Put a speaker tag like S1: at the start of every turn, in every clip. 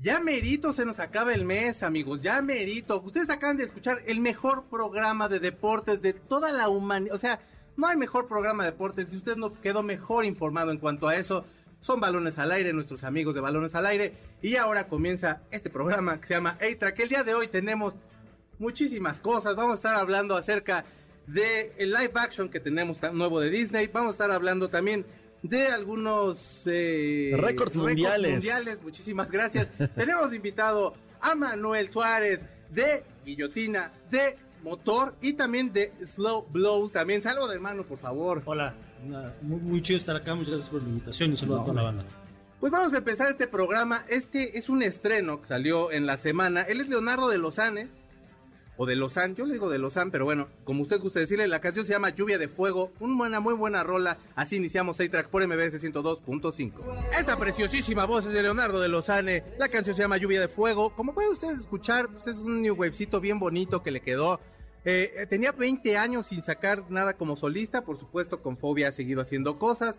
S1: Ya merito se nos acaba el mes, amigos. Ya merito. Ustedes acaban de escuchar el mejor programa de deportes de toda la humanidad. O sea, no hay mejor programa de deportes. Si usted no quedó mejor informado en cuanto a eso, son balones al aire, nuestros amigos de balones al aire. Y ahora comienza este programa que se llama A-Track. El día de hoy tenemos muchísimas cosas. Vamos a estar hablando acerca de el live action que tenemos nuevo de Disney. Vamos a estar hablando también de algunos
S2: eh, récords mundiales.
S1: mundiales. Muchísimas gracias. Tenemos invitado a Manuel Suárez de Guillotina, de Motor y también de Slow Blow. También saludo de mano, por favor.
S3: Hola, muy, muy, chido estar acá. Muchas gracias por la invitación y saludo a toda la banda.
S1: Pues vamos a empezar este programa. Este es un estreno que salió en la semana. Él es Leonardo de Lozane o de Lozán, yo le digo de Lozán, pero bueno, como usted gusta decirle, la canción se llama Lluvia de Fuego, una buena, muy buena rola, así iniciamos 6 track por MBS 102.5. Esa preciosísima voz es de Leonardo de Lozane, la canción se llama Lluvia de Fuego, como pueden ustedes escuchar, pues es un new wavecito bien bonito que le quedó. Eh, eh, tenía 20 años sin sacar nada como solista, por supuesto con Fobia ha seguido haciendo cosas,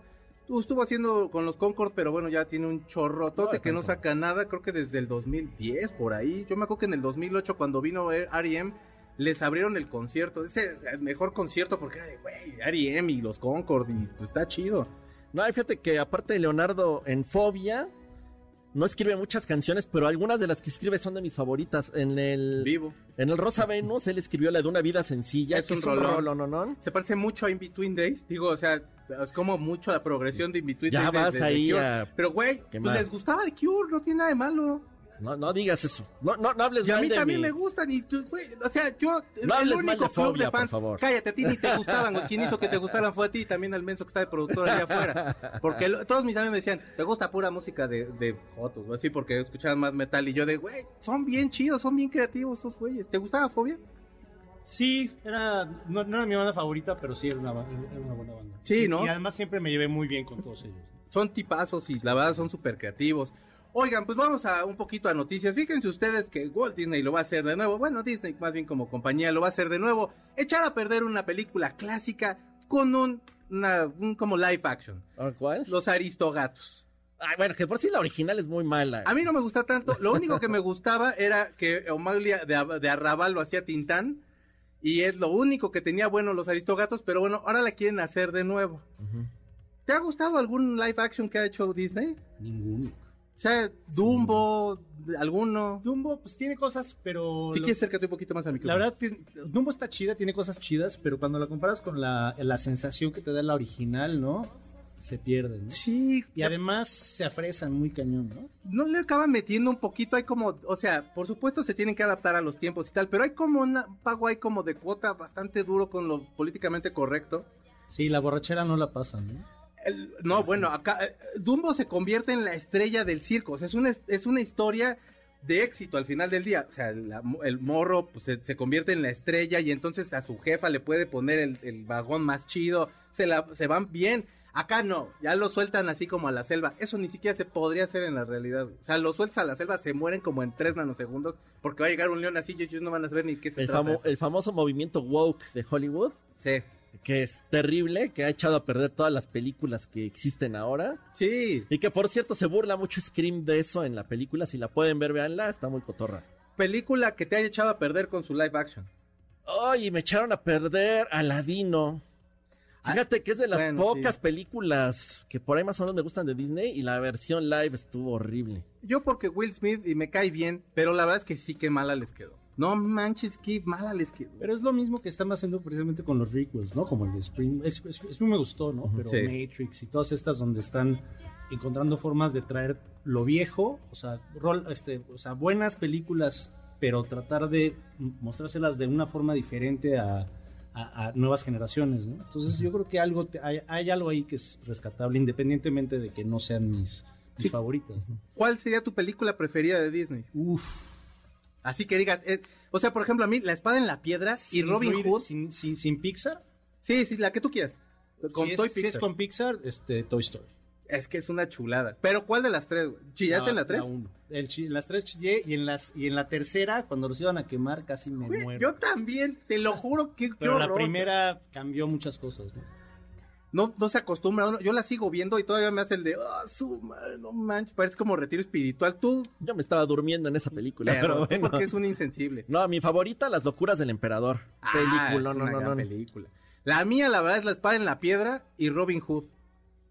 S1: estuvo haciendo con los Concord, pero bueno, ya tiene un chorrotote que no saca nada, creo que desde el 2010, por ahí. Yo me acuerdo que en el 2008, cuando vino R.E.M., les abrieron el concierto. Ese el mejor concierto porque era de, güey, R.E.M. y los Concord, y pues está chido.
S2: No, fíjate que aparte de Leonardo en Fobia, no escribe muchas canciones, pero algunas de las que escribe son de mis favoritas. En el
S1: Vivo.
S2: En el Rosa Venus, él escribió la de una vida sencilla.
S1: Es un rollo, ¿no, no? Se parece mucho a In Between Days. Digo, o sea, es como mucho la progresión de In Between
S2: ya
S1: Days.
S2: Ya vas ahí a...
S1: Pero, güey, pues les gustaba The Cure, no tiene nada de malo.
S2: No, no digas eso. No, no, no hables
S1: y
S2: a
S1: mí también me gustan. Y tú, güey, o sea, yo.
S2: No el único club de fans. Por favor.
S1: Cállate, a ti ni te gustaban. güey. quien hizo que te gustaran fue a ti. También al menso que está de productor allá afuera. Porque todos mis amigos me decían, te gusta pura música de, de fotos, así, porque escuchaban más metal. Y yo de, güey, son bien chidos, son bien creativos esos güeyes. ¿Te gustaba Fobia?
S3: Sí, era, no, era mi banda favorita, pero sí era una, era una buena banda.
S1: Sí, ¿no?
S3: Y además siempre me llevé muy bien con todos ellos.
S1: Son tipazos y la verdad son súper creativos. Oigan, pues vamos a un poquito a noticias. Fíjense ustedes que Walt Disney lo va a hacer de nuevo. Bueno, Disney más bien como compañía lo va a hacer de nuevo. Echar a perder una película clásica con un, un como live action.
S2: ¿Cuál?
S1: Los Aristogatos.
S2: Ay, bueno, que por sí la original es muy mala.
S1: A mí no me gusta tanto. Lo único que me gustaba era que Omaglia de, de Arrabal lo hacía Tintán. Y es lo único que tenía bueno los Aristogatos. Pero bueno, ahora la quieren hacer de nuevo. ¿Te ha gustado algún live action que ha hecho Disney?
S3: Ninguno.
S1: O sea, Dumbo, alguno.
S3: Dumbo, pues tiene cosas, pero.
S1: Si quieres acércate un poquito más a mi
S3: La verdad, Dumbo está chida, tiene cosas chidas, pero cuando la comparas con la, la sensación que te da la original, ¿no? Se pierde, ¿no?
S1: Sí.
S3: Y además se afresan muy cañón, ¿no?
S1: No le acaban metiendo un poquito, hay como, o sea, por supuesto se tienen que adaptar a los tiempos y tal, pero hay como un pago ahí como de cuota bastante duro con lo políticamente correcto.
S3: Sí, la borrachera no la pasan, ¿no?
S1: No, bueno, acá eh, Dumbo se convierte en la estrella del circo. O sea, es una, es una historia de éxito al final del día. O sea, el morro pues, se, convierte en la estrella y entonces a su jefa le puede poner el, vagón más chido. Se, la, se van bien. Acá no, ya lo sueltan así como a la selva. Eso ni siquiera se podría hacer en la realidad. O sea, lo sueltas a la selva, se mueren como en tres nanosegundos porque va a llegar un león así y ellos no van a saber ni qué se
S2: el
S1: trata.
S2: el famoso movimiento woke de Hollywood.
S1: Sí
S2: que es terrible, que ha echado a perder todas las películas que existen ahora.
S1: Sí.
S2: Y que por cierto se burla mucho Scream de eso en la película. Si la pueden ver, véanla, está muy cotorra.
S1: Película que te haya echado a perder con su live action.
S2: Ay, me echaron a perder Aladino. Ah, Fíjate que es de las pocas películas que por ahí más o menos me gustan de Disney y la versión live estuvo horrible.
S1: Yo porque Will Smith y me cae bien, pero la verdad es que sí que mala les quedó. No manches, qué mala les quedó.
S3: Pero es lo mismo que están haciendo precisamente con los requels, ¿no? Como el de Spring. Es, es, me gustó, ¿no? Pero Matrix y todas estas donde están encontrando formas de traer lo viejo, o sea, rol, este, o sea, buenas películas, pero tratar de mostrárselas de una forma diferente a, a, nuevas generaciones, ¿no? Entonces yo creo que algo hay, hay, algo ahí que es rescatable, independientemente de que no sean mis, mis favoritas.
S1: ¿Cuál sería tu película preferida de Disney?
S3: Uf
S1: Así que digas, eh, o sea, por ejemplo, a mí, La Espada en la Piedra y Robin Hood.
S3: Sin, sin, sin, Pixar.
S1: Sí, sí, la que tú quieras.
S3: Con si, Toy es, Pixar. si es con Pixar, este, Toy Story.
S1: Es que es una chulada. Pero ¿cuál de las tres? ¿Chillaste en la tres?
S3: La uno. El, las tres chillé y en, las, y en la tercera, cuando los iban a quemar, casi me muero.
S1: Yo también, te lo juro que.
S3: Pero la primera cambió muchas cosas, ¿no?
S1: No, no se acostumbra uno. Yo la sigo viendo y todavía me hace el de, ah, su madre, no manches, parece como retiro espiritual. Tú.
S2: Yo me estaba durmiendo en esa película, pero, bueno.
S1: Porque es un insensible.
S2: No, mi favorita, Las locuras del emperador.
S1: Ah, película, no, no, no. Película. La mía, la verdad, es La espada en la piedra y Robin Hood.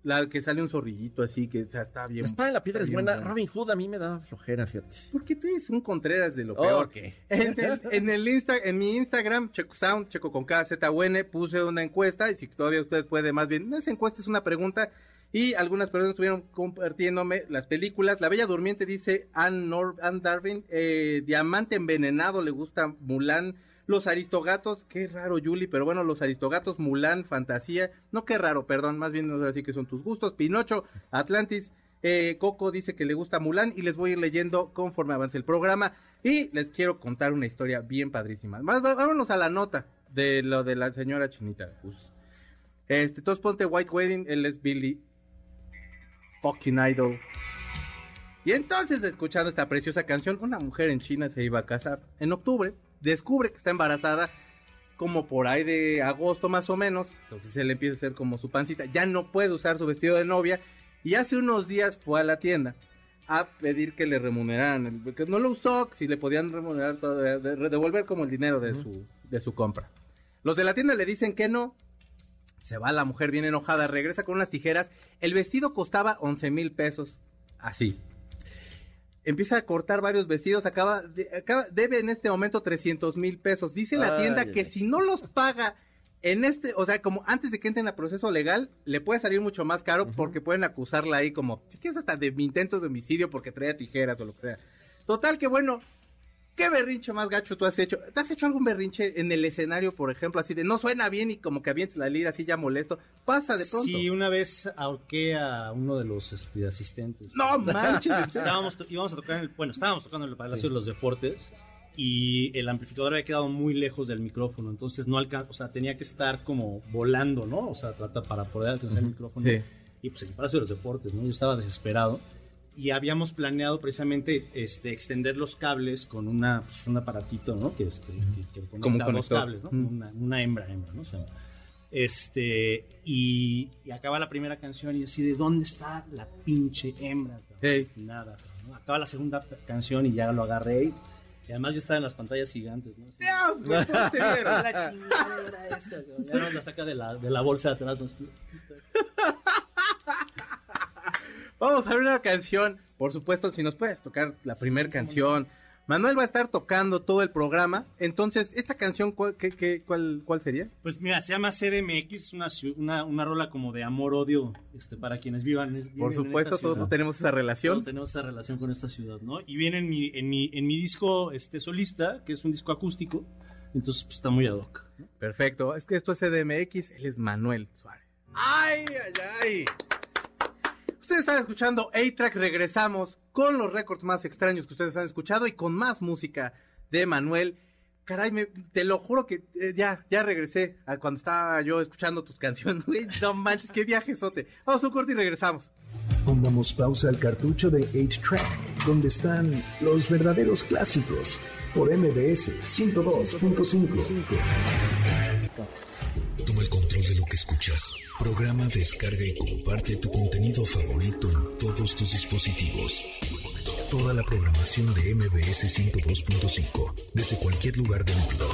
S1: La que sale un zorrillito así, que o sea, está bien.
S2: La espada en la piedra es buena. Robin Hood a mí me da flojera, fíjate.
S1: ¿Por qué tú eres un Contreras de lo peor?
S2: Okay.
S1: En, el, en, el Insta, en mi Instagram, Checo Sound, Checo con KZUN, puse una encuesta, y si todavía usted puede más bien, esa encuesta es una pregunta, y algunas personas estuvieron compartiéndome las películas. La Bella Durmiente dice Anne, Nor Anne Darwin, eh, Diamante Envenenado, le gusta Mulan, los Aristogatos, qué raro, Julie, pero bueno, los Aristogatos, Mulan, Fantasía, no qué raro, perdón, más bien no sé así que son tus gustos, Pinocho, Atlantis, eh, Coco dice que le gusta Mulan y les voy a ir leyendo conforme avance el programa y les quiero contar una historia bien padrísima. vámonos a la nota de lo de la señora chinita. Este, entonces ponte White Wedding, él es Billy fucking idol. Y entonces, escuchando esta preciosa canción, una mujer en China se iba a casar en octubre descubre que está embarazada como por ahí de agosto más o menos, entonces se le empieza a hacer como su pancita, ya no puede usar su vestido de novia. Y hace unos días fue a la tienda a pedir que le remuneraran, porque no lo usó, si le podían remunerar, todo, devolver como el dinero de, su, de su compra. Los de la tienda le dicen que no, se va la mujer bien enojada, regresa con unas tijeras, el vestido costaba 11 mil pesos, así, empieza a cortar varios vestidos, acaba, acaba debe en este momento 300 mil pesos. Dice la tienda que si no los paga en este, o sea, como antes de que entre en el proceso legal, le puede salir mucho más caro porque pueden acusarla ahí como, si quieres hasta de mi intento de homicidio porque traía tijeras o lo que sea. Total que bueno, ¿Qué berrinche más gacho tú has hecho? ¿Te has hecho algún berrinche en el escenario, por ejemplo, así de no suena bien y como que avientes la lira así ya molesto? Pasa de pronto.
S3: Sí, una vez ahorqué a uno de los este, asistentes.
S1: No manches.
S3: estábamos, íbamos a tocar en el, bueno, estábamos tocando en el Palacio de los Deportes y el amplificador había quedado muy lejos del micrófono, entonces no alcanzó, o sea, tenía que estar como volando, ¿no? O sea, trata para poder alcanzar el micrófono. Sí. Y pues en el Palacio de los Deportes, ¿no? Yo estaba desesperado y habíamos planeado precisamente este extender los cables con una pues, un aparatito no que este que, que conecta dos cables no una, una, hembra hembra no este y, y, acaba la primera canción y así de dónde está la pinche hembra nada ¿no? acaba la segunda canción y ya lo agarré y, además yo estaba en las pantallas gigantes, ¿no?
S1: Dios, la
S3: chingadera esta, ya nos la saca de la, de la bolsa de atrás. ¿no?
S1: Vamos a ver una canción. Por supuesto, si nos puedes tocar la primera canción. Manuel va a estar tocando todo el programa. Entonces, ¿esta canción cuál, qué, cuál, cuál sería?
S3: Pues mira, se llama CDMX, es una, una, una rola como de amor-odio este, para quienes vivan.
S1: Por supuesto, todos tenemos esa relación. Todos
S3: tenemos esa relación con esta ciudad, ¿no? Y viene en mi, en mi, en mi disco este, solista, que es un disco acústico. Entonces, pues, está muy ad hoc.
S1: Perfecto. Es que esto es CDMX, él es Manuel Suárez. ¡Ay, ay, ay! Ustedes están escuchando A-Track, regresamos con los récords más extraños que ustedes han escuchado y con más música de Manuel. Caray, te lo juro que eh, ya, ya regresé a cuando estaba yo escuchando tus canciones. no manches, qué viajesote. Vamos a un corte y regresamos.
S4: Pongamos pausa al cartucho de H-Track, donde están los verdaderos clásicos por MBS 102.5.
S5: escuchas. Programa, descarga y comparte tu contenido favorito en todos tus dispositivos. Toda la programación de MBS 102.5 desde cualquier lugar del mundo.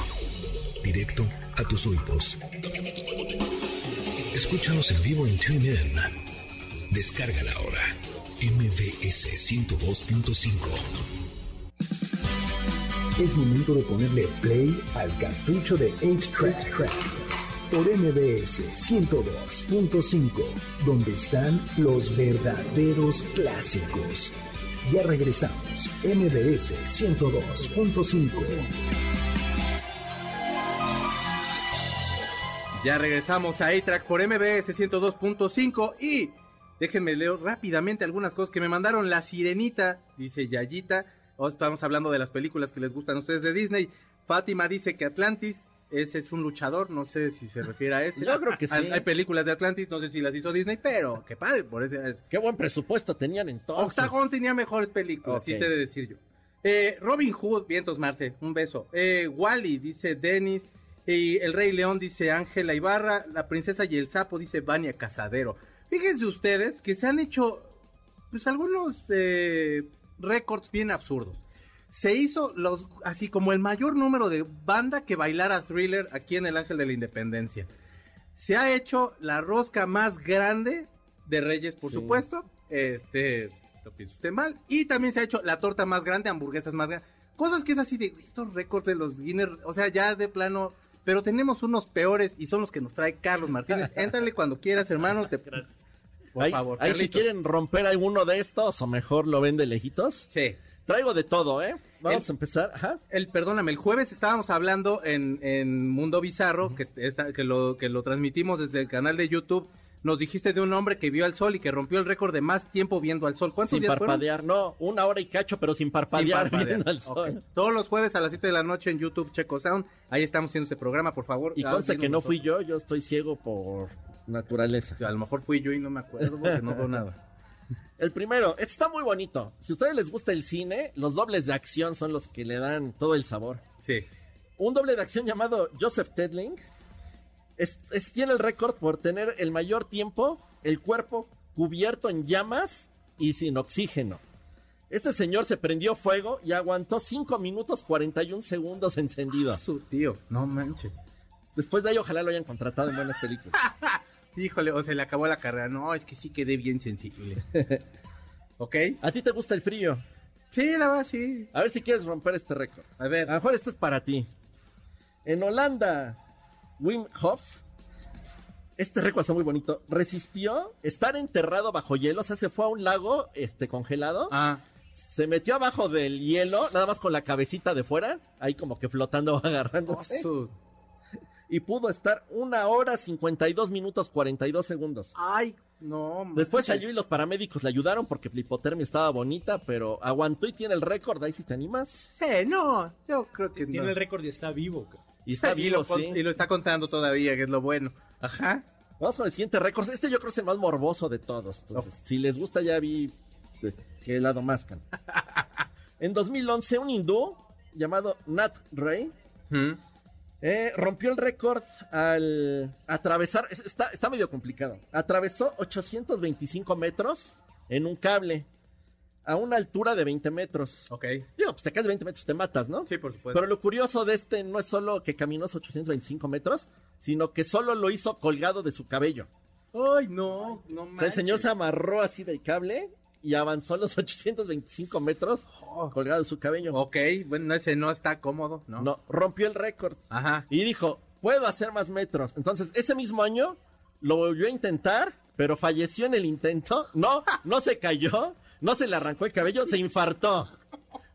S5: Directo a tus oídos. Escúchanos en vivo en TuneIn. Descárgala ahora. MBS 102.5.
S4: Es momento de ponerle play al cartucho de 8-Track por MBS 102.5, donde están los verdaderos clásicos. Ya regresamos, MBS 102.5.
S1: Ya regresamos a A-Track por MBS 102.5 y déjenme leer rápidamente algunas cosas que me mandaron la sirenita, dice Yayita O estamos hablando de las películas que les gustan a ustedes de Disney. Fátima dice que Atlantis ese es un luchador, no sé si se refiere a ese.
S2: Yo creo que sí.
S1: Hay, películas de Atlantis, no sé si las hizo Disney, pero qué padre, por eso
S2: Qué buen presupuesto tenían entonces.
S1: Octagon tenía mejores películas, sí te de decir yo. Eh, Robin Hood, vientos Marce, un beso. Eh, Wally, dice Dennis. Y el Rey León dice Ángela Ibarra. La Princesa y el Sapo dice Vania Casadero. Fíjense ustedes que se han hecho pues algunos eh, récords bien absurdos se hizo los así como el mayor número de banda que bailara thriller aquí en el Ángel de la Independencia. Se ha hecho la rosca más grande de Reyes, por supuesto. Este, lo piensa usted mal. Y también se ha hecho la torta más grande, hamburguesas más grandes. Cosas que es así de estos récords de los Guinness, o sea, ya de plano. Pero tenemos unos peores y son los que nos trae Carlos Martínez. Éntrale cuando quieras, hermano. Te...
S2: Gracias. Por favor. Ahí si quieren romper alguno de estos o mejor lo ven de lejitos.
S1: Sí.
S2: Traigo de todo, ¿eh? Vamos a empezar. Ajá.
S1: El, perdóname, el jueves estábamos hablando en, en Mundo Bizarro, que, que, lo, que lo transmitimos desde el canal de YouTube. Nos dijiste de un hombre que vio al sol y que rompió el récord de más tiempo viendo al sol.
S2: ¿Cuántos sin parpadear, no, una hora y cacho, pero sin parpadear, viendo al sol.
S1: Todos los jueves a las 7 de la noche en YouTube Checo Sound. Ahí estamos haciendo este programa, por favor.
S2: Y conste que no fui yo, yo estoy ciego por naturaleza.
S1: a lo mejor fui yo y no me acuerdo porque no veo nada.
S2: El primero, este está muy bonito. Si a ustedes les gusta el cine, los dobles de acción son los que le dan todo el sabor.
S1: Sí.
S2: Un doble de acción llamado Joseph Tedling es, tiene el récord por tener el mayor tiempo el cuerpo cubierto en llamas y sin oxígeno. Este señor se prendió fuego y aguantó 5 minutos 41 segundos encendido.
S1: Su tío, no manches.
S2: Después de ahí, ojalá lo hayan contratado en buenas películas.
S1: Híjole, o se le acabó la carrera. No, es que sí quedé bien sensible. ¿Ok?
S2: ¿A ti te gusta el frío?
S1: Sí, la verdad, sí.
S2: A ver si quieres romper este récord.
S1: A ver.
S2: A lo mejor esto es para ti. En Holanda, Wim Hof, este récord está muy bonito, resistió estar enterrado bajo hielo, o sea, se fue a un lago este, congelado.
S1: Ah.
S2: Se metió abajo del hielo, nada más con la cabecita de fuera, ahí como que flotando, agarrándose.
S1: Oh,
S2: y pudo estar una hora 52 minutos 42 segundos.
S1: Ay, no.
S2: Después salió y los paramédicos le ayudaron porque la hipotermia estaba bonita, pero aguantó y tiene el récord. Ahí si te animas.
S1: Sí, no, yo creo que
S3: tiene el récord y está vivo.
S2: Y está vivo, sí.
S1: Y lo está contando todavía, que es lo bueno. Ajá.
S2: Vamos con el siguiente récord. Este yo creo que es el más morboso de todos. Entonces, si les gusta, ya vi que lado mascan. en 2011, un hindú llamado Nat Ray eh, rompió el récord al atravesar, está, está medio complicado, atravesó 825 metros en un cable a una altura de 20 metros.
S1: Ok.
S2: Digo, pues te caes de 20 metros, te matas, ¿no?
S1: Sí, por supuesto.
S2: Pero lo curioso de este no es solo que caminó esos 825 metros, sino que solo lo hizo colgado de su cabello.
S1: Ay, no, no
S2: O sea, el señor se amarró así del cable y avanzó los 825 metros oh. colgado su cabello.
S1: Ok, bueno, ese no está cómodo, ¿no?
S2: No, rompió el récord.
S1: Ajá.
S2: Y dijo, puedo hacer más metros. Entonces, ese mismo año lo volvió a intentar, pero falleció en el intento. No, no se cayó, no se le arrancó el cabello, se infartó.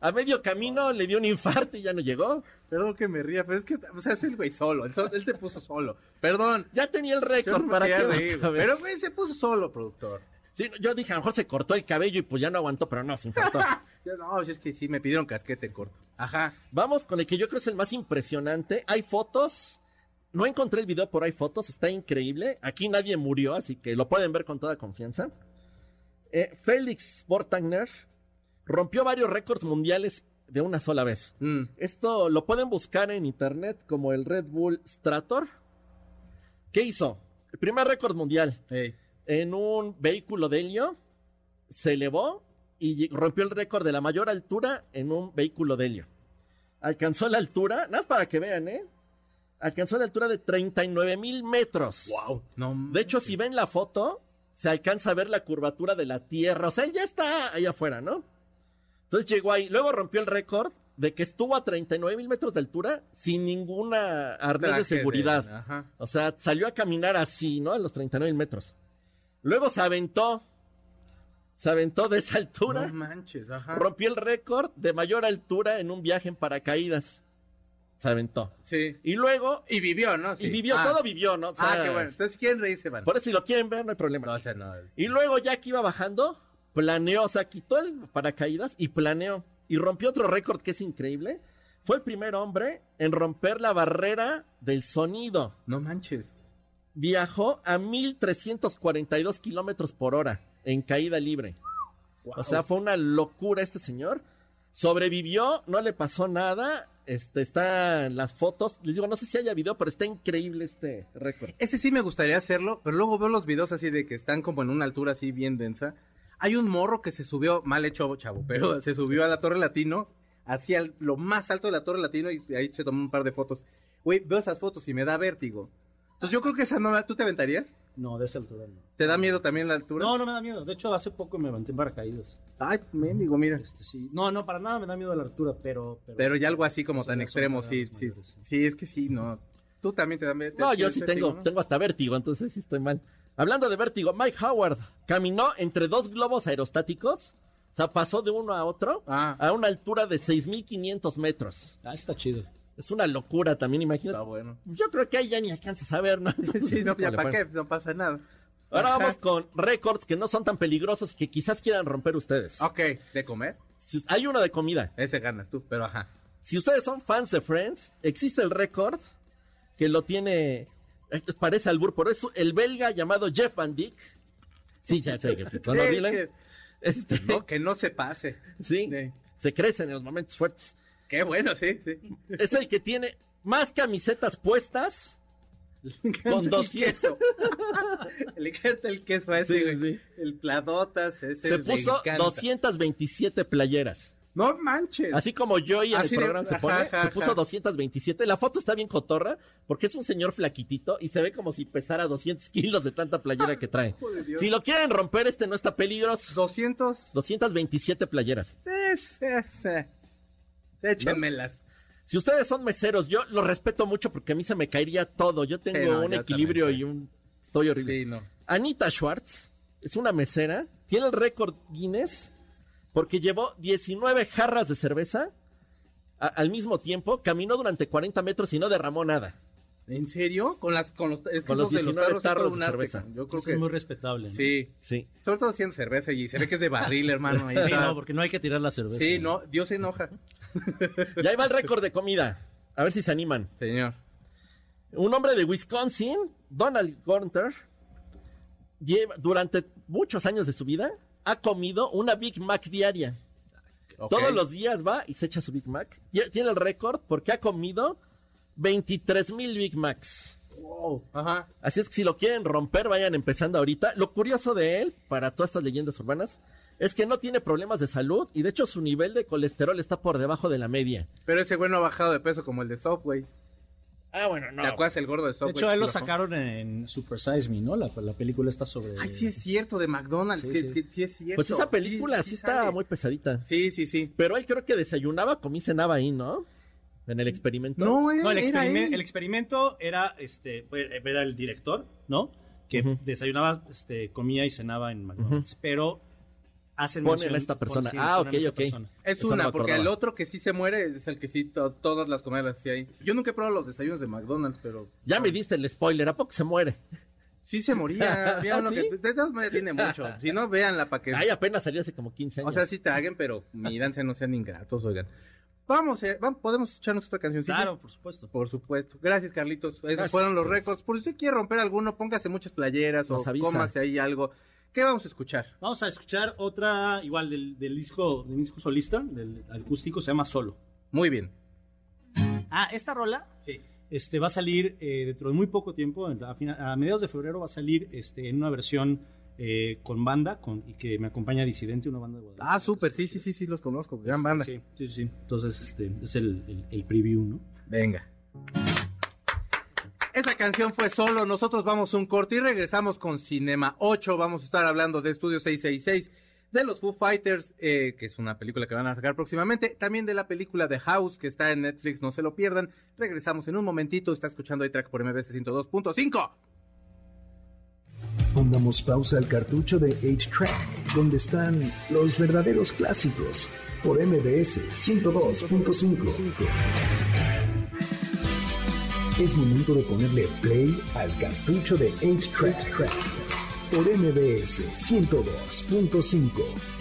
S2: A medio camino le dio un infarto y ya no llegó.
S1: Perdón que me ría, pero es que, o sea, es el güey solo. Él, él te puso solo. Perdón.
S2: Ya tenía el récord para que.
S1: Pero güey, se puso solo, productor.
S2: Sí, yo dije, a lo mejor se cortó el cabello y pues ya no aguantó, pero no, se infartó.
S1: no, es que sí, me pidieron casquete corto. Ajá.
S2: Vamos con el que yo creo es el más impresionante. Hay fotos. No encontré el video, por hay fotos. Está increíble. Aquí nadie murió, así que lo pueden ver con toda confianza. Eh, Félix Bortagner rompió varios récords mundiales de una sola vez.
S1: Mm.
S2: Esto lo pueden buscar en internet como el Red Bull Strator. ¿Qué hizo? El primer récord mundial en un vehículo de helio, se elevó y rompió el récord de la mayor altura en un vehículo de helio. Alcanzó la altura, nada más para que vean, ¿eh? Alcanzó la altura de 39 mil metros.
S1: ¡Wow!
S2: de hecho, si ven la foto, se alcanza a ver la curvatura de la Tierra. O sea, él ya está ahí afuera, ¿no? Entonces llegó ahí. Luego rompió el récord de que estuvo a 39 mil metros de altura sin ninguna arnés de seguridad. O sea, salió a caminar así, ¿no? A los 39 mil metros. Luego se aventó. Se aventó de esa altura.
S1: No manches, ajá.
S2: Rompió el récord de mayor altura en un viaje en paracaídas. Se aventó.
S1: Sí.
S2: Y luego.
S1: Y vivió, ¿no?
S2: Y vivió, ah. todo vivió, ¿no?
S1: ah, qué bueno. Entonces, quieren reírse, van.
S2: Por eso, si lo quieren ver, no hay problema.
S1: No, o
S2: Y luego, ya que iba bajando, planeó, o sea, quitó el paracaídas y planeó. y rompió otro récord que es increíble. Fue el primer hombre en romper la barrera del sonido.
S1: No manches.
S2: Viajó a 1342 kilómetros por hora en caída libre. O sea, fue una locura este señor. Sobrevivió, no le pasó nada. Este, están las fotos. Les digo, no sé si haya video, pero está increíble este récord.
S1: Ese sí me gustaría hacerlo, pero luego veo los videos así de que están como en una altura así bien densa. Hay un morro que se subió, mal hecho, chavo, pero se subió a la Torre Latino, hacia lo más alto de la Torre Latino y ahí se tomó un par de fotos. Güey, veo esas fotos y me da vértigo. Entonces yo creo que esa no, ¿tú te aventarías?
S3: No, de esa altura no.
S1: ¿Te da miedo también la altura?
S3: No, no me da miedo. De hecho, hace poco me levanté en paracaídas.
S1: Ay, mendigo, mira.
S3: Este, sí. No, no, para nada me da miedo la altura, pero...
S1: Pero, ya algo así como tan extremo, sí, sí, sí. es que sí, no. Tú también te da miedo.
S2: No, yo sí tengo, tengo hasta vértigo, entonces sí estoy mal. Hablando de vértigo, Mike Howard caminó entre dos globos aerostáticos. O sea, pasó de uno a otro ah. a una altura de 6.500 metros.
S3: Ah, está chido.
S2: Es una locura también, imagínate.
S1: Está bueno.
S2: Yo creo que ahí ya ni alcanzas a ver, ¿no?
S1: sí, no, ya para qué, no pasa nada.
S2: Ahora vamos con récords que no son tan peligrosos y que quizás quieran romper ustedes.
S1: Ok, ¿de comer?
S2: hay uno de comida.
S1: Ese ganas tú, pero ajá.
S2: Si ustedes son fans de Friends, existe el récord que lo tiene, parece albur, por eso el belga llamado Jeff Van Dyck. Sí, ya sé que
S1: sí, que, este, no, que no se pase.
S2: Sí, se crecen en los momentos fuertes.
S1: Qué bueno, sí, sí.
S2: Es el que tiene más camisetas puestas con 200.
S1: Le encanta el queso ese, sí, El pladotas ese.
S2: Se puso 227 playeras.
S1: No manches.
S2: Así como yo y en el programa se pone, se puso 227. La foto está bien cotorra porque es un señor flaquitito y se ve como si pesara 200 kilos de tanta playera que trae. Si lo quieren romper, este no está peligroso.
S1: 200.
S2: 227 playeras.
S1: Es, es, Échemelas.
S2: Si ustedes son meseros, yo lo respeto mucho porque a mí se me caería todo. Yo tengo un equilibrio y un... Estoy horrible. Anita Schwartz es una mesera, tiene el récord Guinness porque llevó 19 jarras de cerveza al mismo tiempo, caminó durante 40 metros y no derramó nada.
S1: ¿En serio? Con las con los,
S2: es con los 19 tarros de, cerveza.
S3: Yo creo que es muy respetable.
S1: Sí, sí. Sobre todo haciendo cerveza y se ve que es de barril, hermano.
S3: sí, no, porque no hay que tirar la cerveza.
S1: Sí, no, Dios se enoja.
S2: y ahí va el récord de comida. A ver si se animan.
S1: Señor.
S2: Un hombre de Wisconsin, Donald Gunter, lleva, durante muchos años de su vida, ha comido una Big Mac diaria. Todos los días va y se echa su Big Mac. Tiene el récord porque ha comido 23 mil Big Macs.
S1: Wow. Ajá.
S2: Así es que si lo quieren romper, vayan empezando ahorita. Lo curioso de él, para todas estas leyendas urbanas, es que no tiene problemas de salud y de hecho su nivel de colesterol está por debajo de la media.
S1: Pero ese güey no ha bajado de peso como el de Subway.
S2: Ah, bueno, no.
S1: ¿Te acuerdas el gordo de Subway?
S3: De hecho, él lo sacaron en Super Size Me, ¿no? La, película está sobre...
S1: Ay, sí es cierto, de McDonald's, sí, sí. es cierto.
S2: Pues esa película sí, está muy pesadita.
S1: Sí, sí, sí.
S2: Pero él creo que desayunaba, comí, cenaba ahí, ¿no? En el experimento.
S3: No, el, experimento era, este, era el director, ¿no? Que desayunaba, este, comía y cenaba en McDonald's, pero hacen
S2: ponen a esta persona. ah, ok, ok.
S1: Es una, porque el otro que sí se muere es el que sí todas las comidas sí hay. Yo nunca he probado los desayunos de McDonald's, pero
S2: ya me diste el spoiler, ¿a poco se muere?
S1: Sí se moría. ¿Ah, que, de todas maneras tiene mucho. Si no, véanla para que.
S2: Ay, apenas salió hace como 15 años.
S1: O sea, sí traguen, pero míranse, no sean ingratos, oigan. Vamos, eh, vamos, podemos echarnos otra canción.
S3: Claro, por supuesto.
S1: Por supuesto. Gracias, Carlitos. Esos fueron los récords. Por si usted quiere romper alguno, póngase muchas playeras o cómase ahí algo. ¿Qué vamos a escuchar?
S3: Vamos a escuchar otra, igual del, disco, del disco solista, del acústico, se llama Solo.
S1: Muy bien.
S3: Ah, esta rola.
S1: Sí.
S3: Este va a salir eh, dentro de muy poco tiempo, a, a, mediados de febrero va a salir este, en una versión eh, con banda con, y que me acompaña Disidente, una banda de
S1: Guadalajara. Ah, súper, sí, sí, sí, sí, los conozco, gran banda.
S3: Sí, sí, sí. Entonces, este es el, el, preview, ¿no?
S1: Venga. Esa canción fue solo, nosotros vamos un corte y regresamos con Cinema 8, vamos a estar hablando de Estudio 666, de los Foo Fighters, eh, que es una película que van a sacar próximamente, también de la película The House, que está en Netflix, no se lo pierdan. Regresamos en un momentito, está escuchando ahí track por MBS 102.5.
S4: Pongamos pausa al cartucho de H-Track, donde están los verdaderos clásicos, por MBS 102.5. Es momento de ponerle play al cartucho de H-Track. por MBS 102.5,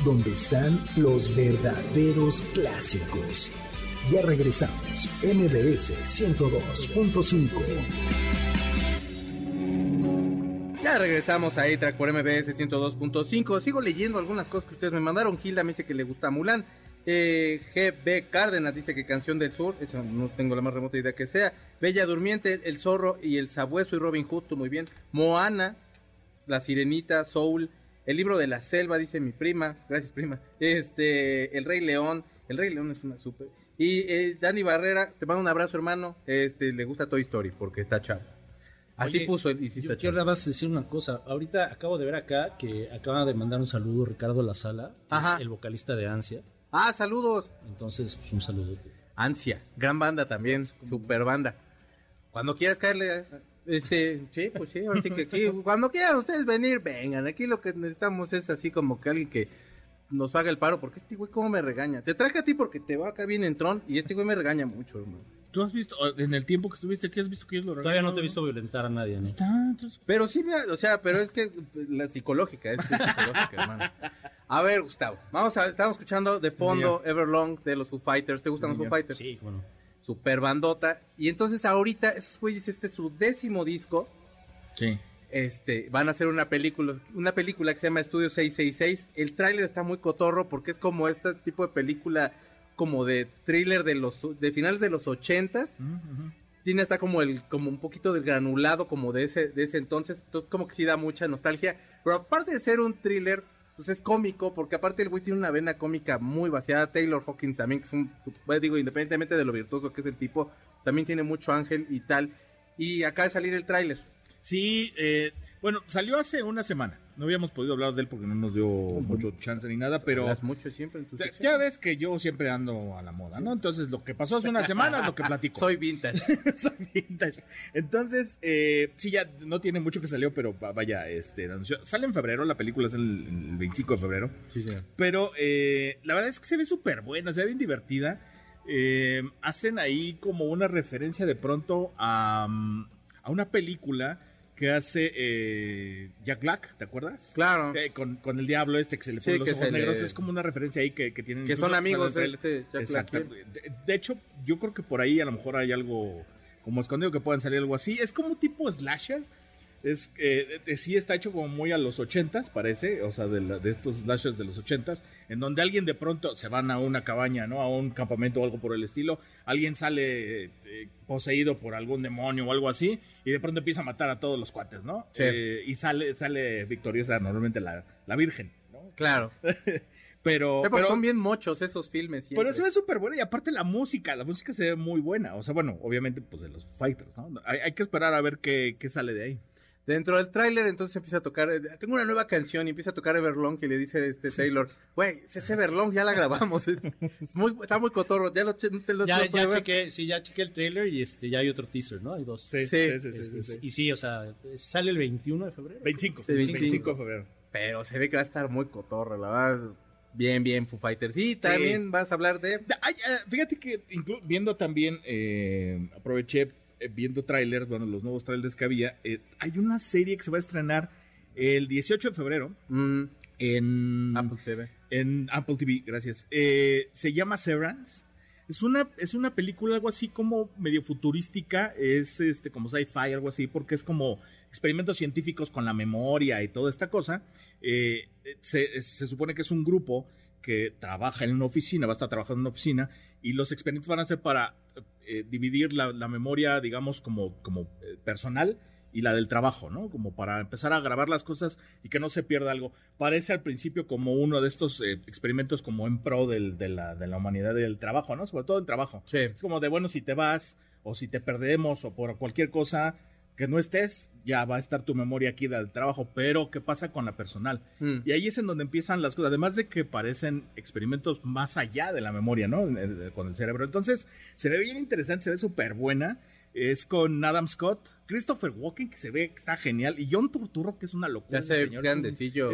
S4: donde están los verdaderos clásicos. Ya regresamos, MBS 102.5.
S1: Ya regresamos a A-Track por MBS 102.5. Sigo leyendo algunas cosas que ustedes me mandaron. Gilda me dice que le gusta Mulan. Eh, GB Cárdenas dice que Canción del Sur, eso no tengo la más remota idea que sea. Bella Durmiente, El Zorro y El Sabueso y Robin Hood, muy bien. Moana, La Sirenita, Soul, El Libro de la Selva, dice mi prima, gracias prima. Este, El Rey León, El Rey León es una super. Y eh, Dani Barrera, te mando un abrazo hermano, este, le gusta Toy Story porque está chavo. Así puso
S3: y sí yo quiero decir una cosa. Ahorita acabo de ver acá que acaba de mandar un saludo Ricardo La Sala, el vocalista de Ansia.
S1: Ah, saludos.
S3: Entonces, pues un saludo.
S1: Ansia, gran banda también, super banda. Cuando quieras caerle, este, sí, pues sí, ahora sí que aquí, cuando quieran ustedes venir, vengan. Aquí lo que necesitamos es así como que alguien que nos haga el paro, porque este güey cómo me regaña. Te traje a ti porque te va acá bien en Tron y este güey me regaña mucho, hermano.
S6: ¿Tú has visto, en el tiempo que estuviste aquí, has visto que yo lo
S3: Todavía no te he visto violentar a nadie, ¿no?
S1: Está, Pero sí, o sea, pero es que la psicológica, es psicológica, hermano. A ver, Gustavo, vamos a, estamos escuchando de fondo Everlong de los Foo Fighters. ¿Te gustan los Foo Fighters?
S3: Sí, bueno.
S1: Super bandota. Y entonces ahorita, esos güeyes, este es su décimo disco.
S6: Sí.
S1: Este, van a hacer una película, una película que se llama Estudio 666. El tráiler está muy cotorro porque es como este tipo de película como de thriller de los de finales de los ochentas. Tiene hasta como el como un poquito del granulado como de ese de ese entonces, entonces como que sí da mucha nostalgia, pero aparte de ser un thriller, pues es cómico porque aparte el güey tiene una vena cómica muy vaciada. Taylor Hawkins también que es un pues, digo independientemente de lo virtuoso que es el tipo, también tiene mucho ángel y tal. Y acaba de salir el tráiler.
S6: Sí, eh, bueno, salió hace una semana. No habíamos podido hablar de él porque no nos dio mucho chance ni nada, pero...
S1: mucho siempre en tu
S6: ya, ya, ves que yo siempre ando a la moda, ¿no? Entonces, lo que pasó hace una semana es lo que platico.
S1: Soy vintage.
S6: Soy vintage. Entonces, eh, sí, ya no tiene mucho que salió, pero vaya, este, sale en febrero, la película es el, 25 de febrero.
S1: Sí, sí.
S6: Pero eh, la verdad es que se ve súper buena, se ve bien divertida. Eh, hacen ahí como una referencia de pronto a, a una película que hace eh, Jack Black, ¿te acuerdas?
S1: Claro.
S6: Eh, con, con, el diablo este que se le pone los ojos negros. Es como una referencia ahí que, que tienen.
S1: Que son amigos de este Jack Black.
S6: De, de, hecho, yo creo que por ahí a lo mejor hay algo como escondido que puedan salir algo así. Es como tipo slasher es que eh, sí está hecho como muy a los ochentas, parece, o sea, de, de estos slashers de los ochentas, en donde alguien de pronto se van a una cabaña, ¿no? A un campamento o algo por el estilo, alguien sale eh, poseído por algún demonio o algo así, y de pronto empieza a matar a todos los cuates, ¿no? Eh, y sale, sale victoriosa normalmente la, la Virgen, ¿no?
S1: Claro.
S6: Pero,
S1: pero, son bien mochos esos filmes.
S6: Pero eso es súper bueno y aparte la música, la música se ve muy buena. O sea, bueno, obviamente pues de los fighters, ¿no? Hay, hay que esperar a ver qué, qué sale de ahí.
S1: Dentro del tráiler entonces empieza a tocar, eh, tengo una nueva canción y empieza a tocar Everlong que le dice este Taylor, güey, ese Everlong ya la grabamos, muy, está muy cotorro, ya lo,
S3: ya, ya chequé, sí, ya chequé el trailer y este ya hay otro teaser, ¿no? Hay dos.
S1: Sí, sí, sí,
S3: este, Y sí, o sea, sale el 21 de febrero.
S6: 25,
S1: 25, de febrero. Pero se ve que va a estar muy cotorro, la verdad. Bien, bien, Foo Fighters. Sí, también vas a hablar de...
S6: Ay, eh, fíjate que viendo también, eh, aproveché viendo trailers, bueno, los nuevos trailers que había, eh, hay una serie que se va a estrenar el 18 de febrero
S1: mm.
S6: en
S1: Apple TV.
S6: En Apple TV, gracias. Eh, se llama Severance. Es una, es una película algo así como medio futurística, es este como sci-fi, algo así, porque es como experimentos científicos con la memoria y toda esta cosa. se, se supone que es un grupo que trabaja en una oficina, va a estar trabajando en una oficina, y los experimentos van a ser para eh, dividir la, memoria, digamos, como, como eh, personal y la del trabajo, ¿no? Como para empezar a grabar las cosas y que no se pierda algo. Parece al principio como uno de estos eh, experimentos como en pro del, de, la, de la humanidad del trabajo, ¿no? Sobre todo el trabajo.
S1: Sí.
S6: Es como de, bueno, si te vas o si te perdemos o por cualquier cosa, que no estés, ya va a estar tu memoria aquí del trabajo, pero ¿qué pasa con la personal?
S1: Mm.
S6: Y ahí es en donde empiezan las cosas, además de que parecen experimentos más allá de la memoria, ¿no? Con el cerebro. Entonces, se ve bien interesante, se ve súper buena. Es con Adam Scott, Christopher Walken, que se ve que está genial, y John Turturro, que es una locura.
S1: Ya se ve grandecillo.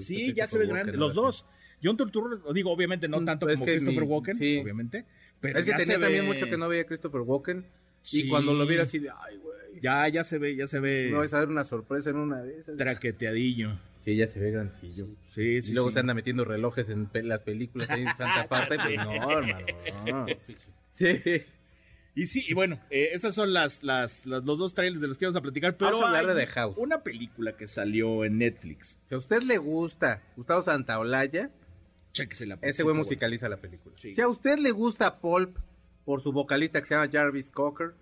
S6: sí, ya se ve grande. Los dos. John Turturro, digo, obviamente no mm, tanto como Christopher Walken, obviamente. Pero
S1: es que tenía también mucho que no veía Christopher Walken. Y cuando lo viera así de, ay, güey
S6: Ya, ya se ve, ya se ve.
S1: No, es a ver una sorpresa en una de esas.
S6: Traqueteadillo.
S1: Sí, ya se ve grancillo.
S6: Sí, sí,
S1: y luego
S6: sí.
S1: se anda metiendo relojes en pe- las películas ahí en Santa Parte. Pues no, hermano. no. Sí.
S6: Y sí, y bueno, eh, esas son las, las, las- los dos trailers de los que vamos a platicar. Pero
S1: Vamos a hablar
S6: hay
S1: de The House.
S6: Una película que salió en Netflix.
S1: Si a usted le gusta Gustavo Santaolalla,
S6: Chéquesela.
S1: ese güey musicaliza la película.
S6: Sí.
S1: Si a usted le gusta Pulp por su vocalista que se llama Jarvis Cocker,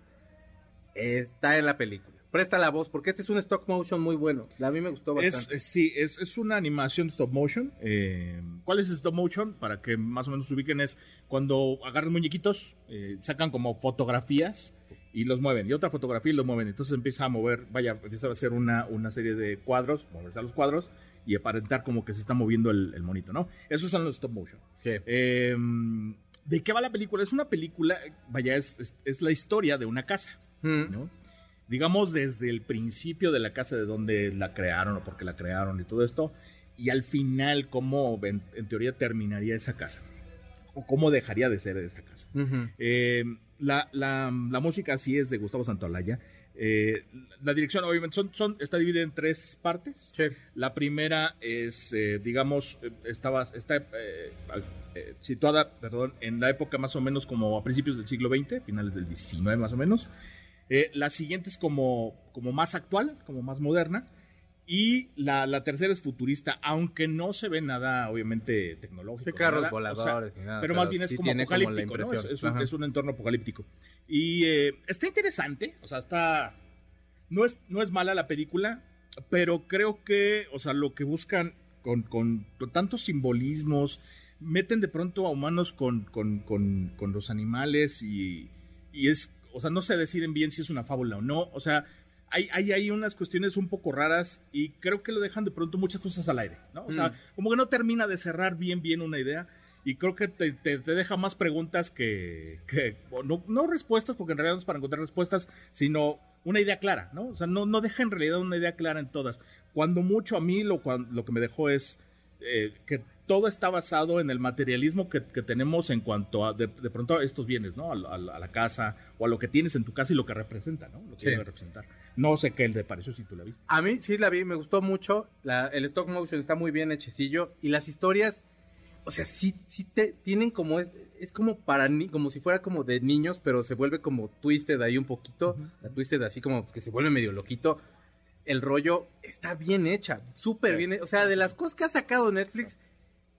S1: está en la película. Presta la voz, porque este es un stop motion muy bueno. A mí me gustó bastante.
S6: es- sí, es, es una animación stop motion. Eh, ¿Cuál es stop motion? Para que más o menos se ubiquen es cuando agarran muñequitos, eh, sacan como fotografías y los mueven. Y otra fotografía y los mueven. Entonces empieza a mover, vaya, empieza a hacer una, una serie de cuadros, moverse a los cuadros y aparentar como que se está moviendo el, el monito, ¿no? Esos son los stop motion.
S1: Sí.
S6: Eh, ¿De qué va la película? Es una película, vaya, es, es- es la historia de una casa,
S1: Mm.
S6: ¿no? Digamos desde el principio de la casa, de donde la crearon o por qué la crearon y todo esto, y al final cómo en, en teoría terminaría esa casa, o cómo dejaría de ser esa casa. Eh, la, la- la música sí es de Gustavo Santaolalla. Eh, la dirección, obviamente, son, son, está dividida en tres partes.
S1: Sí.
S6: La primera es, eh, digamos, estaba, está situada, perdón, en la época más o menos como a principios del siglo XX, finales del XIX más o menos. Eh, la siguiente es como, como más actual, como más moderna. Y la, la tercera es futurista, aunque no se ve nada, obviamente, tecnológico.
S1: Sí, carros
S6: nada, o sea,
S1: voladores nada,
S6: pero más bien es
S1: sí
S6: como
S1: tiene como
S6: apocalíptico, ¿no? Es, es un, es un entorno apocalíptico. Y eh, está interesante, o sea, está... No es, no es mala la película, pero creo que, o sea, lo que buscan con, con- con tantos simbolismos, meten de pronto a humanos con, con, con- con los animales y, y es, o sea, no se deciden bien si es una fábula o no, o sea, hay, hay, hay unas cuestiones un poco raras y creo que lo dejan de pronto muchas cosas al aire, ¿no? O sea,
S1: Mm.
S6: como que no termina de cerrar bien, bien una idea y creo que te, te- te deja más preguntas que, no, no respuestas, porque en realidad no es para encontrar respuestas, sino una idea clara, ¿no? O sea, no, no deja en realidad una idea clara en todas. Cuando mucho a mí lo, lo que me dejó es eh, que todo está basado en el materialismo que, que tenemos en cuanto a de, de pronto a estos bienes, ¿no? A, la- a la- a la casa o a lo que tienes en tu casa y lo que representa, ¿no? Lo que
S1: Sí.
S6: debe representar. No sé qué le pareció si tú la viste.
S1: A mí sí la vi, me gustó mucho. La- el stop motion está muy bien hechecillo. Y las historias, o sea, sí, sí te, tienen como es, es como para ni, como si fuera como de niños, pero se vuelve como twisted ahí un poquito. La twisted así como que se vuelve medio loquito. El rollo está bien hecha, súper bien. O sea, de las cosas que ha sacado Netflix,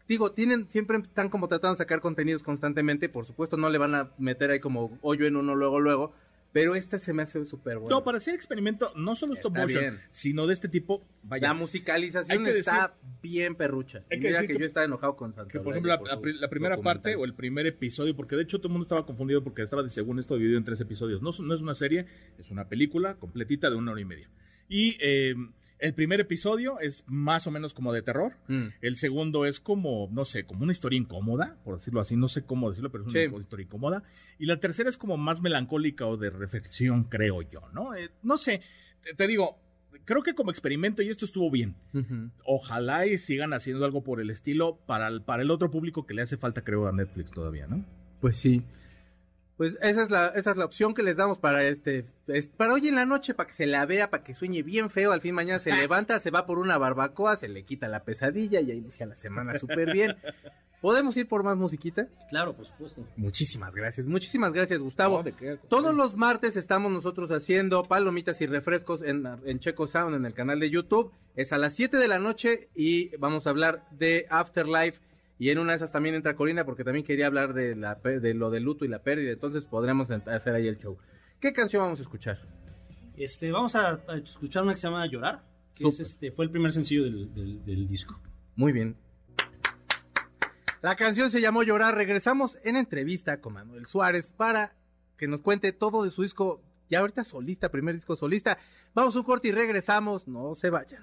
S1: digo, tienen, siempre están como tratando de sacar contenidos constantemente. Por supuesto, no le van a meter ahí como hoyo en uno luego, luego. Pero este se me hace súper bueno.
S6: No, para hacer experimento, no solo stop motion,
S1: bien.
S6: sino de este tipo, vaya.
S1: La musicalización está bien perrucha.
S6: hay
S1: Y
S6: que
S1: mira que
S6: que-
S1: yo estaba enojado con Santa
S6: Que por ejemplo, la,
S1: por
S6: la
S1: su
S6: pri- la primera parte o el primer episodio, porque de hecho todo el mundo estaba confundido porque estaba, según esto, dividido en tres episodios. No, es- no es una serie, es una película completita de una hora y media. Y eh, el primer episodio es más o menos como de terror.
S1: Mm.
S6: El segundo es como, no sé, como una historia incómoda, por decirlo así, no sé cómo decirlo, pero es una
S1: Sí.
S6: historia incómoda. Y la tercera es como más melancólica o de reflexión, creo yo, ¿no? Eh, no sé, te, te digo, creo que como experimento y esto estuvo bien. Ojalá y sigan haciendo algo por el estilo para el, para el otro público que le hace falta, creo, a Netflix todavía, ¿no?
S1: Pues sí. Pues esa es la, esa es la opción que les damos para este, es- para hoy en la noche, para que se la vea, para que sueñe bien feo, al fin mañana se levanta, se va por una barbacoa, se le quita la pesadilla y ahí inicia la semana súper bien. ¿Podemos ir por más musiquita?
S3: Claro, por supuesto.
S1: Muchísimas gracias, muchísimas gracias Gustavo. Todos los martes estamos nosotros haciendo palomitas y refrescos en, en Checo Sound en el canal de YouTube. Es a las 7 de la noche y vamos a hablar de Afterlife. Y en una de esas también entra Corina porque también quería hablar de, la, de lo del luto y la pérdida. Entonces podremos hacer ahí el show. ¿Qué canción vamos a escuchar?
S3: Este, vamos a, a escuchar una que se llama Llorar, que es, este, fue el primer sencillo del, del- del disco.
S1: Muy bien. La canción se llamó Llorar. Regresamos en entrevista con Manuel Suárez para que nos cuente todo de su disco, ya ahorita solista, primer disco solista. Vamos a un corte y regresamos. No se vayan.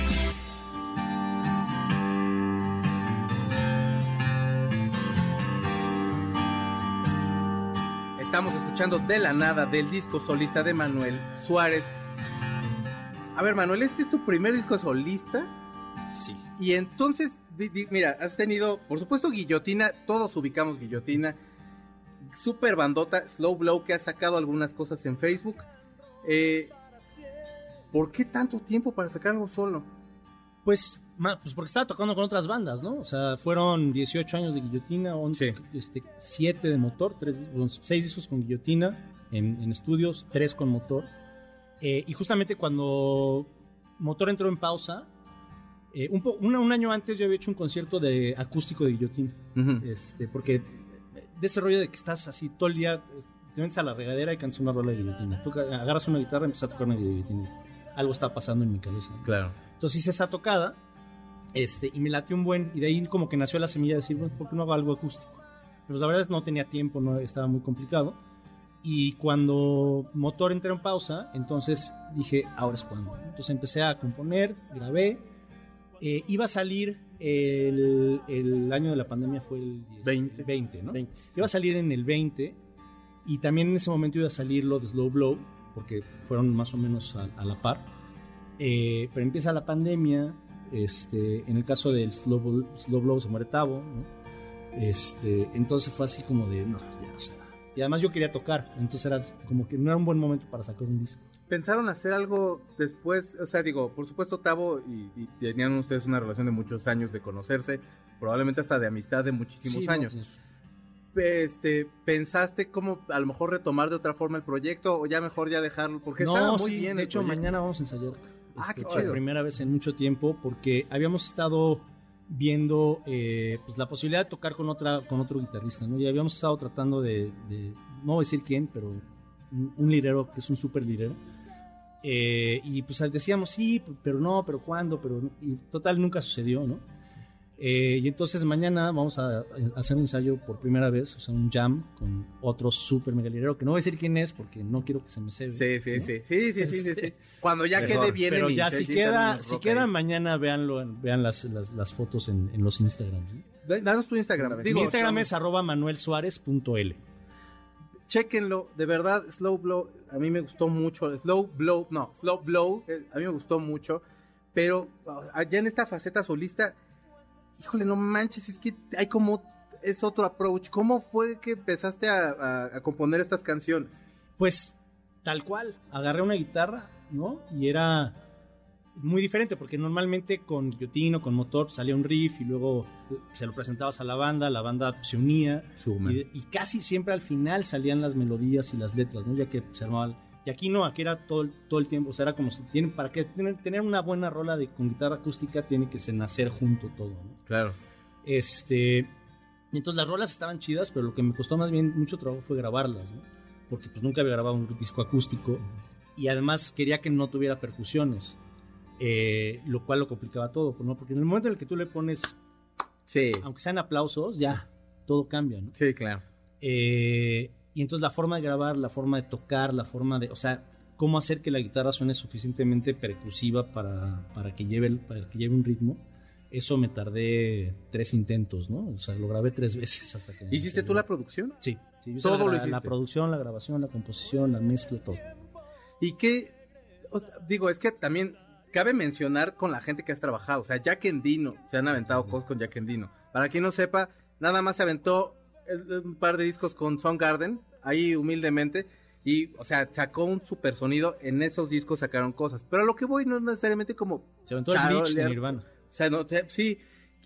S1: escuchando de la nada del disco solista de Manuel Suárez. A ver, Manuel, ¿este es tu primer disco solista?
S3: Sí.
S1: Y entonces, mira, has tenido, por supuesto, Guillotina, todos ubicamos Guillotina super bandota, Slow Blow, que ha sacado algunas cosas en Facebook. Eh, ¿Por qué tanto tiempo para sacar algo solo?
S3: Pues, pues porque estaba tocando con otras bandas, ¿no? O sea, fueron 18 años de Guillotina, 11, este, 7 de motor, 3, 6 discos con Guillotina en, estudios, 3 con motor. Eh, y justamente cuando Motor entró en pausa, eh, un, un, año antes yo había hecho un concierto de acústico de Guillotina. este, porque de ese rollo de que estás así todo el día, te metes a la regadera y cantas una rola de guillotina. Tú agarras una guitarra y empiezas a tocar una guillotina. Algo está pasando en mi cabeza.
S1: Claro.
S3: Entonces hice esa tocada este, y me latió un buen. Y de ahí como que nació la semilla de decir, bueno, ¿por qué no hago algo acústico? Pero la verdad es que no tenía tiempo, no estaba muy complicado. Y cuando Motor entró en pausa, entonces dije, ahora es cuando. Entonces empecé a componer, grabé. Eh, iba a salir el, año de la pandemia fue el 20, ¿no? Iba a salir en el 20 y también en ese momento iba a salir lo de Slow Blow, porque fueron más o menos a, la par. Eh, pero empieza la pandemia, este, en el caso del Slow Blow, Slow Blow se muere Tavo, Este, entonces fue así como de, no, ya, o sea, y además yo quería tocar, entonces era como que no era un buen momento para sacar un disco
S1: pensaron hacer algo después? O sea, digo, por supuesto, Tavo y, tenían ustedes una relación de muchos años de conocerse, probablemente hasta de amistad de muchísimos años. Este, ¿pensaste cómo a lo mejor retomar de otra forma el proyecto o ya mejor ya dejarlo? Porque estaba muy bien.
S3: De hecho, mañana vamos a ensayar.
S1: Ah,
S3: este,
S1: qué chido.
S3: Por primera vez en mucho tiempo, porque habíamos estado viendo eh, pues la posibilidad de tocar con otra con otro guitarrista, ¿no? Y habíamos estado tratando de, no voy a decir quién, pero un, un lirero que es un súper lirero eh, y pues decíamos, sí, pero no, pero cuándo, pero y total nunca sucedió, ¿no? Eh, y entonces mañana vamos a, hacer un ensayo por primera vez, o sea, un jam con otro súper megalirero, que no voy a decir quién es porque no quiero que se me se
S1: Sí, sí, sí, sí, sí, sí, sí, Cuando ya quede bien
S3: Pero ya si queda, si queda mañana, véanlo, vean las, las, fotos en, los Instagrams.
S1: Danos tu Instagram.
S3: Mi Instagram es arroba manuelsuárez.l
S1: chequenlo, de verdad, Slow Blow, a mí me gustó mucho, Slow Blow, no, Slow Blow, eh, a mí me gustó mucho, pero allá en esta faceta solista, híjole, no manches, es que hay como, es otro approach, ¿cómo fue que empezaste a, componer estas canciones?
S3: Pues, tal cual, agarré una guitarra, ¿no? Y era muy diferente, porque normalmente con guillotino, con motor, salía un riff y luego se lo presentabas a la banda, la banda se unía y, casi siempre al final salían las melodías y las letras, ¿no? Ya que se armaba... Y aquí no, aquí era todo, todo el tiempo, o sea, era como si tienen, para que tener una buena rola de, con guitarra acústica tiene que se nacer junto todo, ¿no?
S1: Claro.
S3: Este, entonces las rolas estaban chidas, pero lo que me costó más bien mucho trabajo fue grabarlas, ¿no? Porque pues nunca había grabado un disco acústico y además quería que no tuviera percusiones. Eh, lo cual lo complicaba todo, ¿no? Porque en el momento en el que tú le pones,
S1: sí.
S3: aunque sean aplausos, ya todo cambia, ¿no?
S1: Sí, claro.
S3: Eh, y entonces la forma de grabar, la forma de tocar, la forma de, o sea, cómo hacer que la guitarra suene suficientemente percusiva para, para, que, lleve, para que lleve un ritmo. Eso me tardé tres intentos, ¿no? O sea, lo grabé tres veces hasta que...
S1: ¿Hiciste tú la producción?
S3: Sí, sí
S1: todo
S3: la,
S1: lo hiciste.
S3: La producción, la grabación, la composición, la mezcla, todo.
S1: ¿Y qué? Digo, es que también cabe mencionar con la gente que has trabajado. O sea, Jack Endino, se han aventado cosas con Jack Endino. Para quien no sepa, nada más se aventó un par de discos con Garden, ahí humildemente. Y, o sea, sacó un super sonido. En esos discos sacaron cosas. Pero a lo que voy no es necesariamente como.
S3: Se aventó el Bleach de Nirvana.
S1: O sea, no, sí,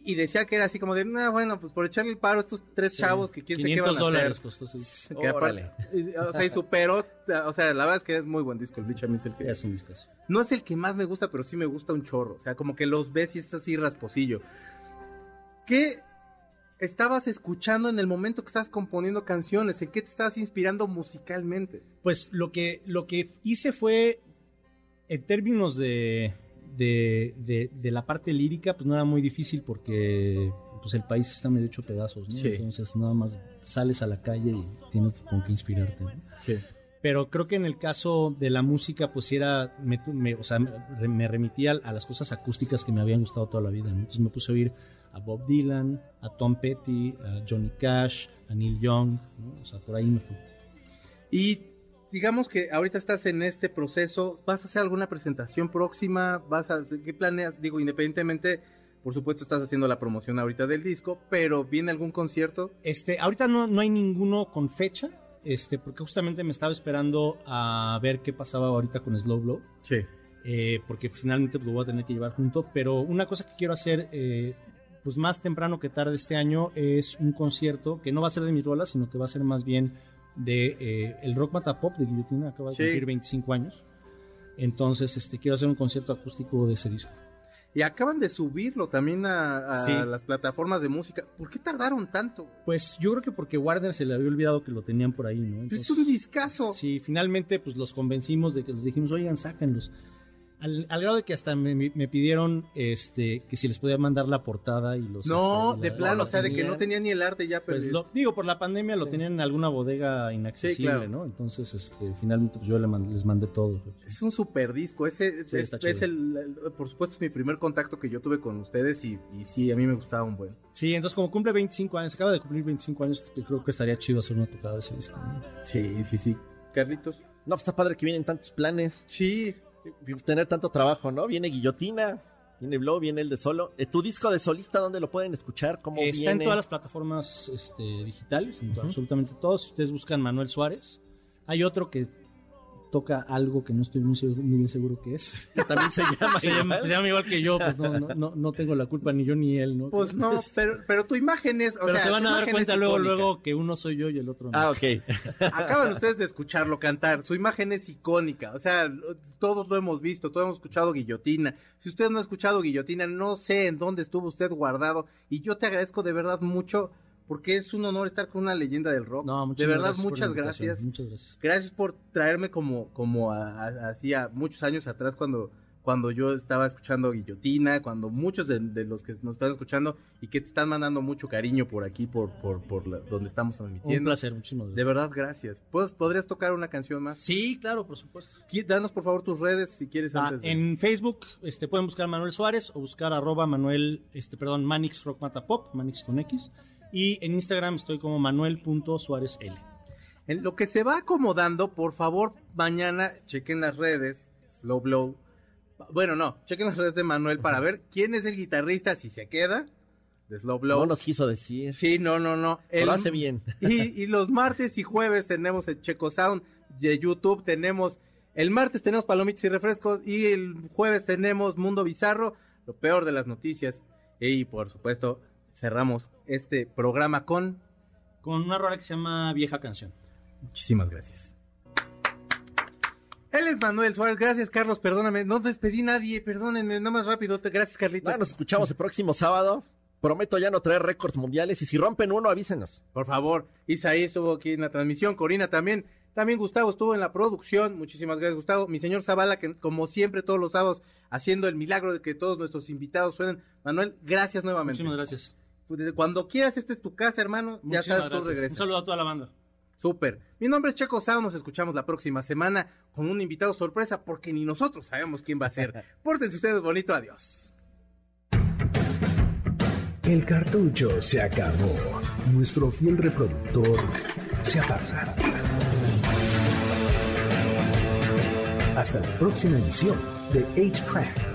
S1: y decía que era así como de, no, bueno, pues por echarle el paro a estos tres chavos que sabe qué van a
S3: dólares
S1: hacer.
S3: costó
S1: o sea, y superó, o sea, la verdad es que es muy buen disco, el bicho a mí es el que...
S3: Es un disco.
S1: No es el que más me gusta, pero sí me gusta un chorro, o sea, como que los ves y es así rasposillo. ¿Qué estabas escuchando en el momento que estabas componiendo canciones? ¿En qué te estabas inspirando musicalmente?
S3: Pues lo que, lo que hice fue, en términos de de, de, la parte lírica, pues no era muy difícil porque pues el país está medio hecho pedazos, ¿no? Entonces nada más sales a la calle y tienes con qué inspirarte,
S1: Sí.
S3: pero creo que en el caso de la música, pues era, me, o sea, me remitía a las cosas acústicas que me habían gustado toda la vida. Entonces me puse a oír a Bob Dylan, a Tom Petty, a Johnny Cash, a Neil Young, o sea, por ahí me fui.
S1: Y digamos que ahorita estás en este proceso, ¿vas a hacer alguna presentación próxima? ¿Vas a, ¿Qué planeas? Digo, independientemente, por supuesto estás haciendo la promoción ahorita del disco, pero ¿viene algún concierto?
S3: Este, ahorita no, no hay ninguno con fecha, este, porque justamente me estaba esperando a ver qué pasaba ahorita con Slow Blow.
S1: Sí.
S3: Eh, porque finalmente lo voy a tener que llevar junto. Pero una cosa que quiero hacer, eh, pues más temprano que tarde este año, es un concierto que no va a ser de mis rolas, sino que va a ser más bien de eh, el Rock Mata Pop de Guillotina, acaba de cumplir 25 años. Entonces, este, quiero hacer un concierto acústico de ese disco.
S1: Y acaban de subirlo también a, las plataformas de música. ¿Por qué tardaron tanto?
S3: Pues yo creo que porque Warner se le había olvidado que lo tenían por ahí, ¿no?
S1: es un discazo.
S3: Sí, finalmente pues los convencimos de que les dijimos, oigan, sáquenlos. Al, grado de que hasta me, pidieron este que si les podía mandar la portada y los
S1: no este, de plano o sea de que no tenía ni el arte ya
S3: pues lo, digo por la pandemia lo tenían en alguna bodega inaccesible no entonces este finalmente pues, yo les mandé todo. Pues.
S1: es un super disco ese es, el, por supuesto es mi primer contacto que yo tuve con ustedes y, y, sí a mí me gustaba un buen.
S3: Sí entonces como cumple 25 años acaba de cumplir 25 años creo que estaría chido hacer una tocada de ese disco
S1: sí sí sí. Carlitos.
S2: No, pues está padre que vienen tantos planes.
S1: Sí,
S2: tener tanto trabajo, ¿no? Viene Guillotina, viene Blow, viene el de solo. Eh, ¿Tu disco de solista dónde lo pueden escuchar? ¿Cómo
S3: Está en todas las plataformas este, digitales, en absolutamente todos. Si ustedes buscan Manuel Suárez, hay otro que toca algo que no estoy muy, bien seguro que es.
S2: Que también se llama,
S3: se, llama, igual que yo, pues no, no, no, tengo la culpa ni yo ni él, ¿no?
S1: Pues no, pero, pero tu imagen es.
S3: pero se van a dar cuenta luego, luego que uno soy yo y el otro no.
S2: Ah, ok.
S1: Acaban ustedes de escucharlo cantar. Su imagen es icónica. O sea, todos lo hemos visto, todos hemos escuchado Guillotina. Si usted no ha escuchado Guillotina, no sé en dónde estuvo usted guardado. Y yo te agradezco de verdad mucho porque es un honor estar con una leyenda del rock.
S3: No,
S1: de verdad,
S3: muchas
S1: gracias.
S3: Muchas gracias.
S1: Gracias por traerme como, como hacía muchos años atrás cuando, cuando yo estaba escuchando Guillotina, cuando muchos de, los que nos están escuchando y que te están mandando mucho cariño por aquí, por, por, por donde estamos transmitiendo.
S3: Un placer, muchísimas gracias.
S1: De verdad, gracias. ¿Podrías tocar una canción más?
S3: Sí, claro, por supuesto.
S1: Danos por favor tus redes si quieres
S3: ah,
S1: antes
S3: En Facebook este, pueden buscar Manuel Suárez o buscar arroba Manuel, este, perdón, Manix Rock Mata Pop, Manix con X. Y en Instagram estoy como manuel.suárezl.
S1: En lo que se va acomodando, por favor, mañana chequen las redes, Slow Blow. Bueno, no, chequen las redes de Manuel para ver quién es el guitarrista, si se queda, de Slow Blow.
S2: No nos quiso decir.
S1: Sí, no, no, no.
S2: Lo hace bien.
S1: Y, y los martes y jueves tenemos el Checo Sound de YouTube, tenemos... El martes tenemos palomitas y refrescos y el jueves tenemos Mundo Bizarro, lo peor de las noticias. Y por supuesto, cerramos este programa con...
S3: Con una rola que se llama Vieja Canción.
S1: Muchísimas gracias. Él es Manuel Suárez. Gracias, Carlos. Perdóname. No despedí nadie. Perdónenme. Nada más rápido. Gracias, Carlitos.
S2: nos escuchamos el próximo sábado. Prometo ya no traer récords mundiales. Y si rompen uno, avísenos.
S1: Por favor. Isaí estuvo aquí en la transmisión. Corina también. También Gustavo estuvo en la producción. Muchísimas gracias, Gustavo. Mi señor Zavala, que como siempre todos los sábados, haciendo el milagro de que todos nuestros invitados suenen. Manuel, gracias nuevamente.
S3: Muchísimas gracias.
S1: Pues, cuando quieras, esta es tu casa, hermano. ya sabes, tú regresas.
S3: Un saludo a toda la banda.
S1: Súper. Mi nombre es Checo Sao, nos escuchamos la próxima semana con un invitado sorpresa porque ni nosotros sabemos quién va a ser. Pórtense ustedes bonito, adiós.
S4: El cartucho se acabó. Nuestro fiel reproductor se apaga. Hasta la próxima edición de 8-Track